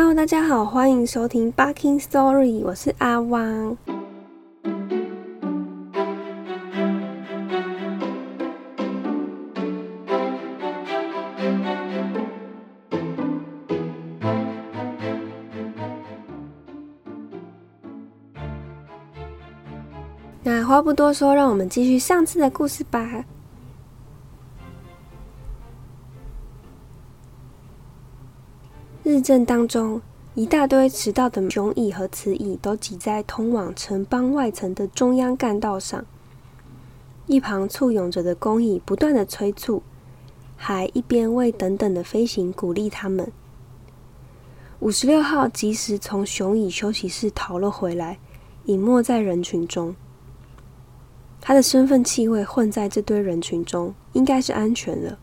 Hello，大家好，欢迎收听《Barking Story》，我是阿汪。那话不多说，让我们继续上次的故事吧。日正当中，一大堆迟到的雄蚁和雌蚁都挤在通往城邦外层的中央干道上。一旁簇拥着的工蚁不断的催促，还一边为等等的飞行鼓励他们。五十六号及时从雄蚁休息室逃了回来，隐没在人群中。他的身份气味混在这堆人群中，应该是安全了。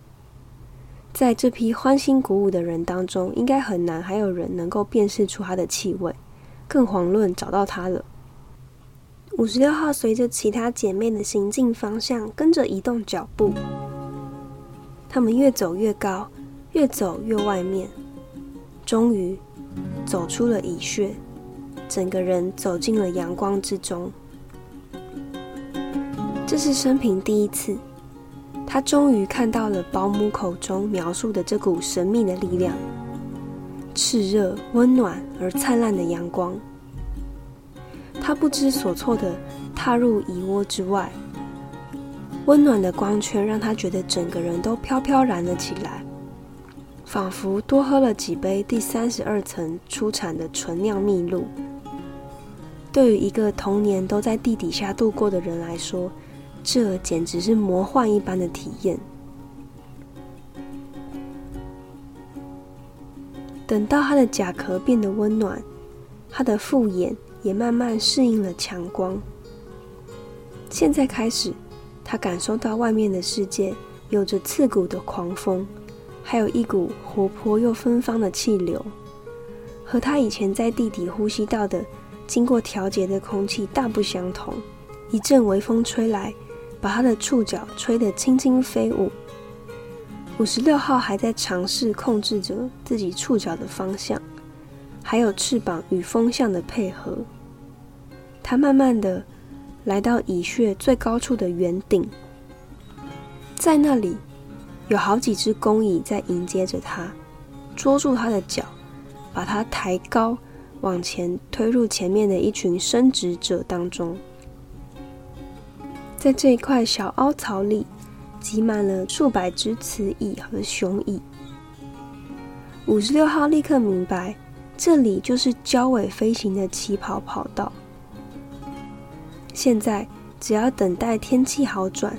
在这批欢欣鼓舞的人当中，应该很难还有人能够辨识出他的气味，更遑论找到他了。五十六号随着其他姐妹的行进方向跟着移动脚步，他们越走越高，越走越外面，终于走出了蚁穴，整个人走进了阳光之中。这是生平第一次。他终于看到了保姆口中描述的这股神秘的力量——炽热、温暖而灿烂的阳光。他不知所措地踏入蚁窝之外，温暖的光圈让他觉得整个人都飘飘然了起来，仿佛多喝了几杯第三十二层出产的纯酿蜜露。对于一个童年都在地底下度过的人来说，这简直是魔幻一般的体验。等到他的甲壳变得温暖，他的复眼也慢慢适应了强光。现在开始，他感受到外面的世界有着刺骨的狂风，还有一股活泼又芬芳的气流，和他以前在地底呼吸到的经过调节的空气大不相同。一阵微风吹来。把他的触角吹得轻轻飞舞。五十六号还在尝试控制着自己触角的方向，还有翅膀与风向的配合。他慢慢的来到蚁穴最高处的圆顶，在那里有好几只工蚁在迎接着他，捉住他的脚，把他抬高，往前推入前面的一群生殖者当中。在这一块小凹槽里，挤满了数百只雌蚁和雄蚁。五十六号立刻明白，这里就是交尾飞行的起跑跑道。现在只要等待天气好转，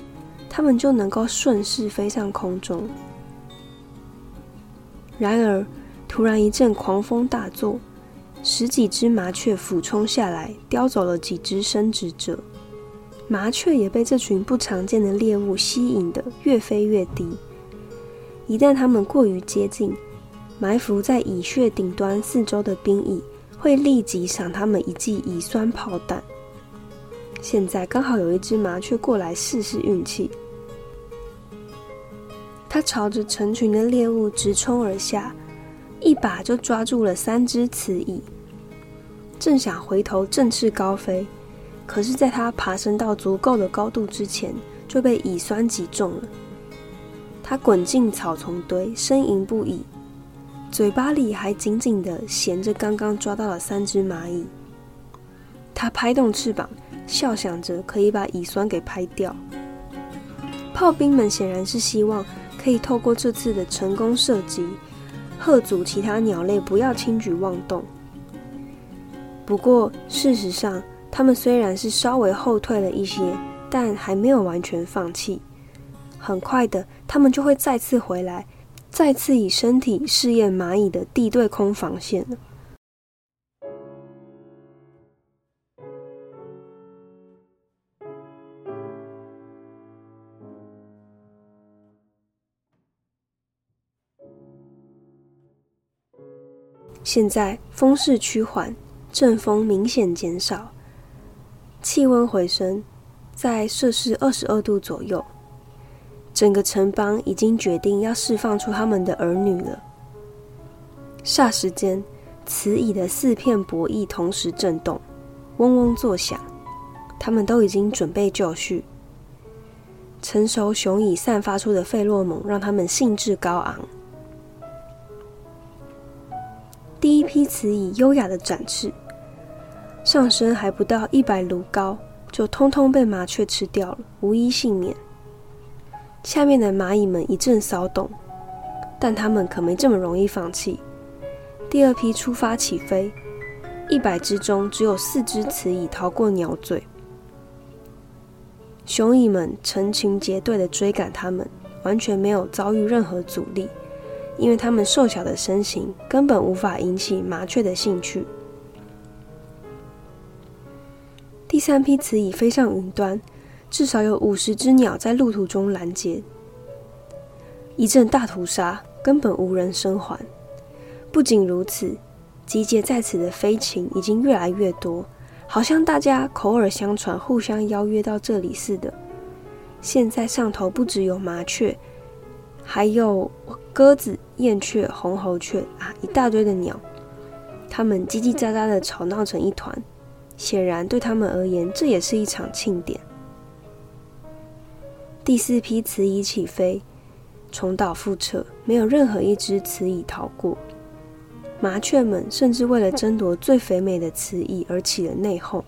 它们就能够顺势飞上空中。然而，突然一阵狂风大作，十几只麻雀俯冲下来，叼走了几只生殖者。麻雀也被这群不常见的猎物吸引的越飞越低。一旦它们过于接近，埋伏在蚁穴顶端四周的兵蚁会立即赏它们一记乙酸炮弹。现在刚好有一只麻雀过来试试运气，它朝着成群的猎物直冲而下，一把就抓住了三只雌蚁，正想回头振翅高飞。可是，在他爬升到足够的高度之前，就被乙酸击中了。他滚进草丛堆，呻吟不已，嘴巴里还紧紧的衔着刚刚抓到的三只蚂蚁。他拍动翅膀，笑想着可以把乙酸给拍掉。炮兵们显然是希望可以透过这次的成功射击，喝阻其他鸟类不要轻举妄动。不过，事实上，他们虽然是稍微后退了一些，但还没有完全放弃。很快的，他们就会再次回来，再次以身体试验蚂蚁的地对空防线了。现在风势趋缓，阵风明显减少。气温回升，在摄氏二十二度左右。整个城邦已经决定要释放出他们的儿女了。霎时间，雌蚁的四片薄翼同时震动，嗡嗡作响。它们都已经准备就绪。成熟雄蚁散发出的费洛蒙让它们兴致高昂。第一批雌蚁优雅的展翅，上身还不到一百卢高，就通通被麻雀吃掉了，无一幸免。下面的蚂蚁们一阵骚动，但它们可没这么容易放弃。第二批出发起飞，一百只中只有四只雌蚁逃过鸟嘴。雄蚁们成群结队的追赶它们，完全没有遭遇任何阻力，因为它们瘦小的身形根本无法引起麻雀的兴趣。第三批雌蚁飞上云端，至少有五十只鸟在路途中拦截，一阵大屠杀，根本无人生还。不仅如此，集结在此的飞禽已经越来越多。好像大家口耳相传，互相邀约到这里似的。现在上头不只有麻雀，还有鸽子、燕雀、红喉雀啊，一大堆的鸟。它们叽叽喳喳的吵闹成一团，显然对他们而言，这也是一场庆典。第四批雌蚁起飞，重蹈覆辙，没有任何一只雌蚁逃过。麻雀们甚至为了争夺最肥美的雌蚁而起了内讧。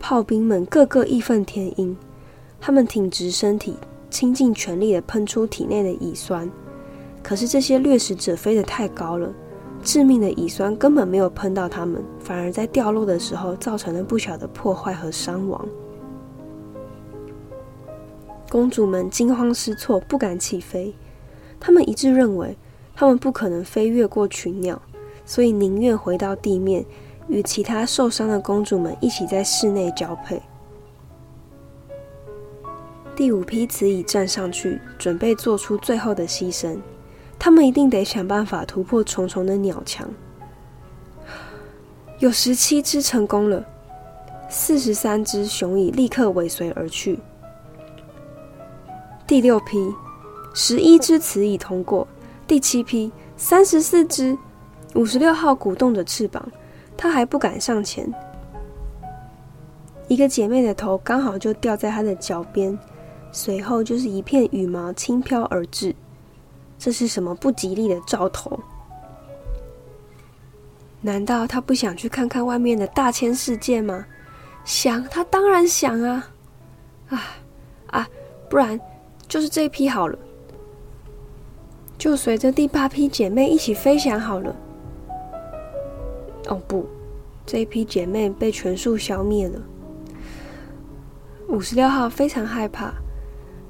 炮兵们个个义愤填膺，他们挺直身体，倾尽全力地喷出体内的乙酸。可是这些掠食者飞得太高了，致命的乙酸根本没有喷到他们，反而在掉落的时候造成了不小的破坏和伤亡。公主们惊慌失措，不敢起飞。他们一致认为。他们不可能飞越过群鸟，所以宁愿回到地面，与其他受伤的公主们一起在室内交配。第五批雌蚁站上去，准备做出最后的牺牲。他们一定得想办法突破重重的鸟墙。有十七只成功了，四十三只雄蚁立刻尾随而去。第六批，十一只雌蚁通过。第七批三十四只，五十六号鼓动着翅膀，它还不敢上前。一个姐妹的头刚好就掉在它的脚边，随后就是一片羽毛轻飘而至。这是什么不吉利的兆头？难道他不想去看看外面的大千世界吗？想，他当然想啊！啊啊，不然就是这一批好了。就随着第八批姐妹一起飞翔好了。哦不，这一批姐妹被全数消灭了。五十六号非常害怕，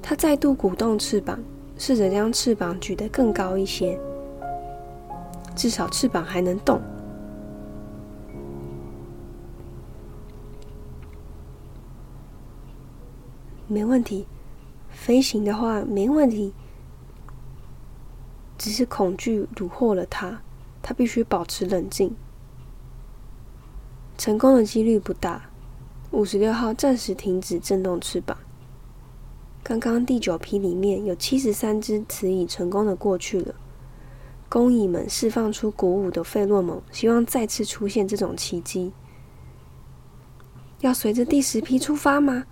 他再度鼓动翅膀，试着将翅膀举得更高一些，至少翅膀还能动。没问题，飞行的话没问题。只是恐惧虏获了他，他必须保持冷静。成功的几率不大。五十六号暂时停止震动翅膀。刚刚第九批里面有七十三只雌蚁成功的过去了。工蚁们释放出鼓舞的费洛蒙，希望再次出现这种奇迹。要随着第十批出发吗？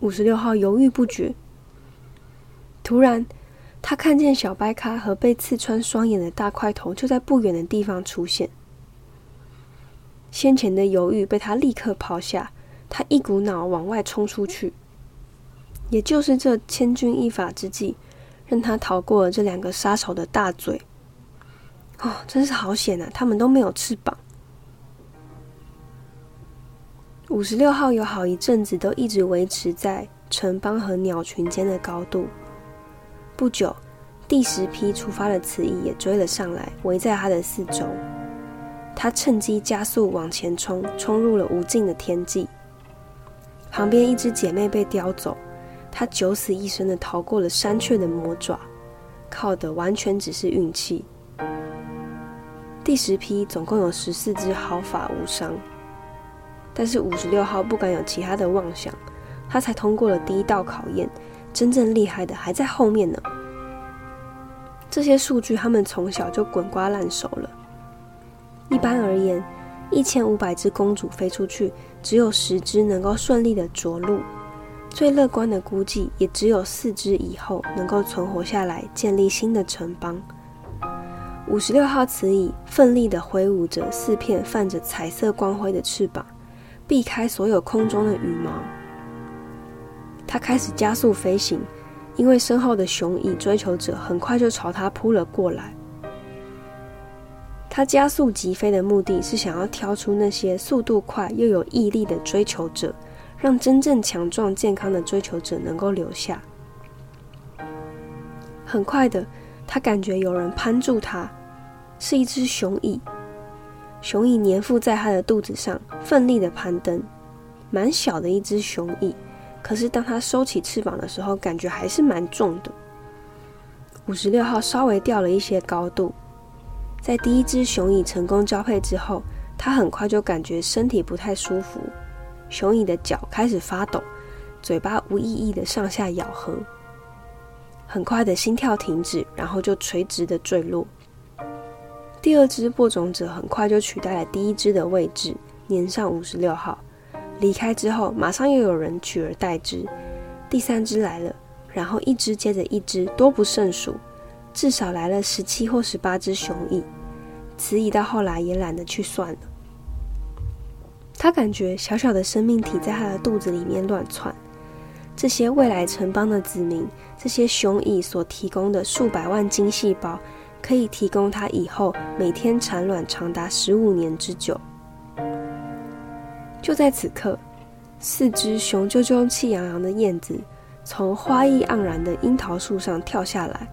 五十六号犹豫不决。突然。他看见小白咖和被刺穿双眼的大块头就在不远的地方出现。先前的犹豫被他立刻抛下，他一股脑往外冲出去。也就是这千钧一发之际，让他逃过了这两个杀手的大嘴。哦，真是好险啊！他们都没有翅膀。五十六号有好一阵子都一直维持在城邦和鸟群间的高度。不久，第十批出发的雌蚁也追了上来，围在他的四周。他趁机加速往前冲，冲入了无尽的天际。旁边一只姐妹被叼走，它九死一生的逃过了山雀的魔爪，靠的完全只是运气。第十批总共有十四只毫发无伤，但是五十六号不敢有其他的妄想，他才通过了第一道考验。真正厉害的还在后面呢。这些数据他们从小就滚瓜烂熟了。一般而言，一千五百只公主飞出去，只有十只能够顺利的着陆。最乐观的估计，也只有四只以后能够存活下来，建立新的城邦。五十六号雌蚁奋力的挥舞着四片泛着彩色光辉的翅膀，避开所有空中的羽毛。它开始加速飞行，因为身后的雄蚁追求者很快就朝它扑了过来。他加速疾飞的目的是想要挑出那些速度快又有毅力的追求者，让真正强壮健康的追求者能够留下。很快的，他感觉有人攀住他，是一只雄蚁。雄蚁粘附在他的肚子上，奋力的攀登。蛮小的一只雄蚁，可是当他收起翅膀的时候，感觉还是蛮重的。五十六号稍微掉了一些高度。在第一只雄蚁成功交配之后，它很快就感觉身体不太舒服。雄蚁的脚开始发抖，嘴巴无意义的上下咬合。很快的心跳停止，然后就垂直的坠落。第二只播种者很快就取代了第一只的位置，粘上五十六号。离开之后，马上又有人取而代之。第三只来了，然后一只接着一只，多不胜数。至少来了十七或十八只雄蚁，雌蚁到后来也懒得去算了。他感觉小小的生命体在他的肚子里面乱窜。这些未来城邦的子民，这些雄蚁所提供的数百万精细胞，可以提供他以后每天产卵长达十五年之久。就在此刻，四只雄赳赳、气昂昂的燕子从花意盎然的樱桃树上跳下来。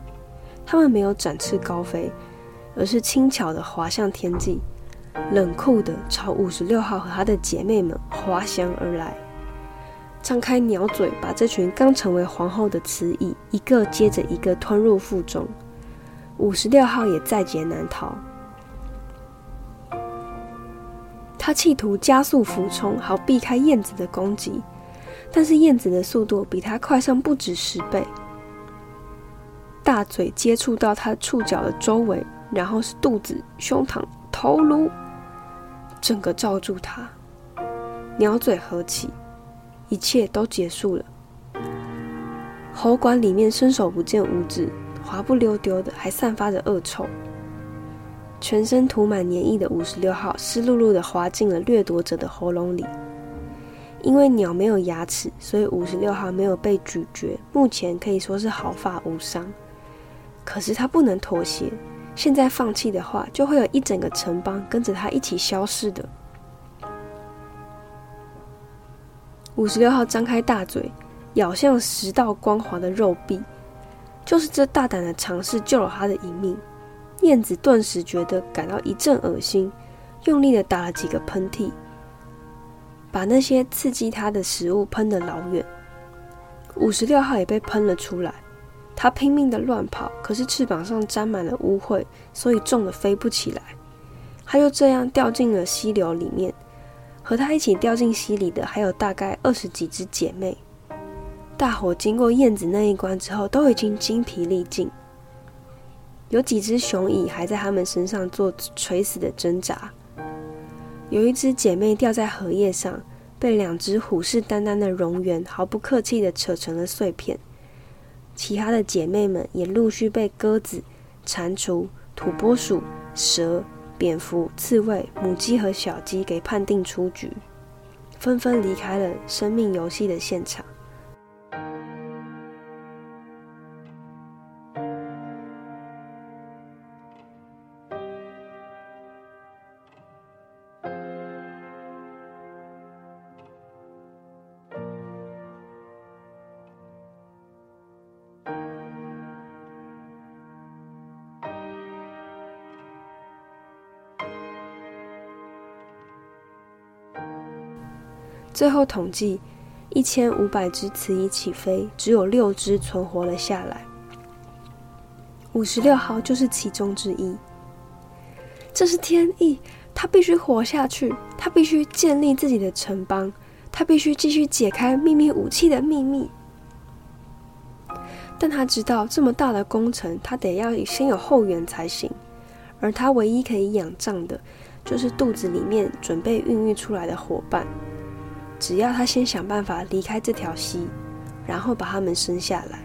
它们没有展翅高飞，而是轻巧地滑向天际，冷酷地朝五十六号和他的姐妹们滑翔而来，张开鸟嘴，把这群刚成为皇后的雌蚁一个接着一个吞入腹中。五十六号也在劫难逃，他企图加速俯冲，好避开燕子的攻击，但是燕子的速度比他快上不止十倍。大嘴接触到它触角的周围，然后是肚子、胸膛、头颅，整个罩住它。鸟嘴合起，一切都结束了。喉管里面伸手不见五指，滑不溜丢的，还散发着恶臭。全身涂满粘液的五十六号湿漉漉的滑进了掠夺者的喉咙里。因为鸟没有牙齿，所以五十六号没有被咀嚼，目前可以说是毫发无伤。可是他不能妥协，现在放弃的话，就会有一整个城邦跟着他一起消失的。五十六号张开大嘴，咬向十道光滑的肉壁，就是这大胆的尝试救了他的一命。燕子顿时觉得感到一阵恶心，用力的打了几个喷嚏，把那些刺激他的食物喷得老远。五十六号也被喷了出来。它拼命的乱跑，可是翅膀上沾满了污秽，所以重的飞不起来。它就这样掉进了溪流里面。和它一起掉进溪里的还有大概二十几只姐妹。大伙经过燕子那一关之后，都已经精疲力尽。有几只雄蚁还在它们身上做垂死的挣扎。有一只姐妹掉在荷叶上，被两只虎视眈眈的蝾螈毫不客气的扯成了碎片。其他的姐妹们也陆续被鸽子、蟾蜍、土拨鼠、蛇、蝙蝠、刺猬、母鸡和小鸡给判定出局，纷纷离开了生命游戏的现场。最后统计，一千五百只雌蚁起飞，只有六只存活了下来。五十六号就是其中之一。这是天意，他必须活下去，他必须建立自己的城邦，他必须继续解开秘密武器的秘密。但他知道这么大的工程，他得要先有后援才行。而他唯一可以仰仗的，就是肚子里面准备孕育出来的伙伴。只要他先想办法离开这条溪，然后把他们生下来。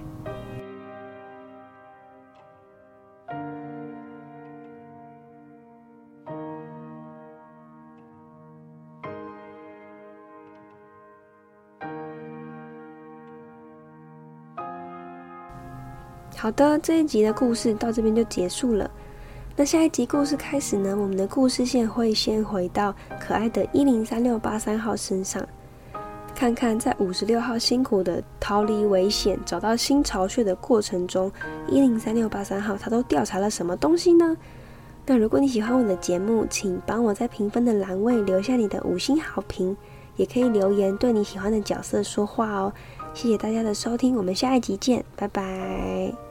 好的，这一集的故事到这边就结束了。那下一集故事开始呢？我们的故事线会先回到可爱的一零三六八三号身上，看看在五十六号辛苦的逃离危险、找到新巢穴的过程中，一零三六八三号他都调查了什么东西呢？那如果你喜欢我的节目，请帮我在评分的栏位留下你的五星好评，也可以留言对你喜欢的角色说话哦。谢谢大家的收听，我们下一集见，拜拜。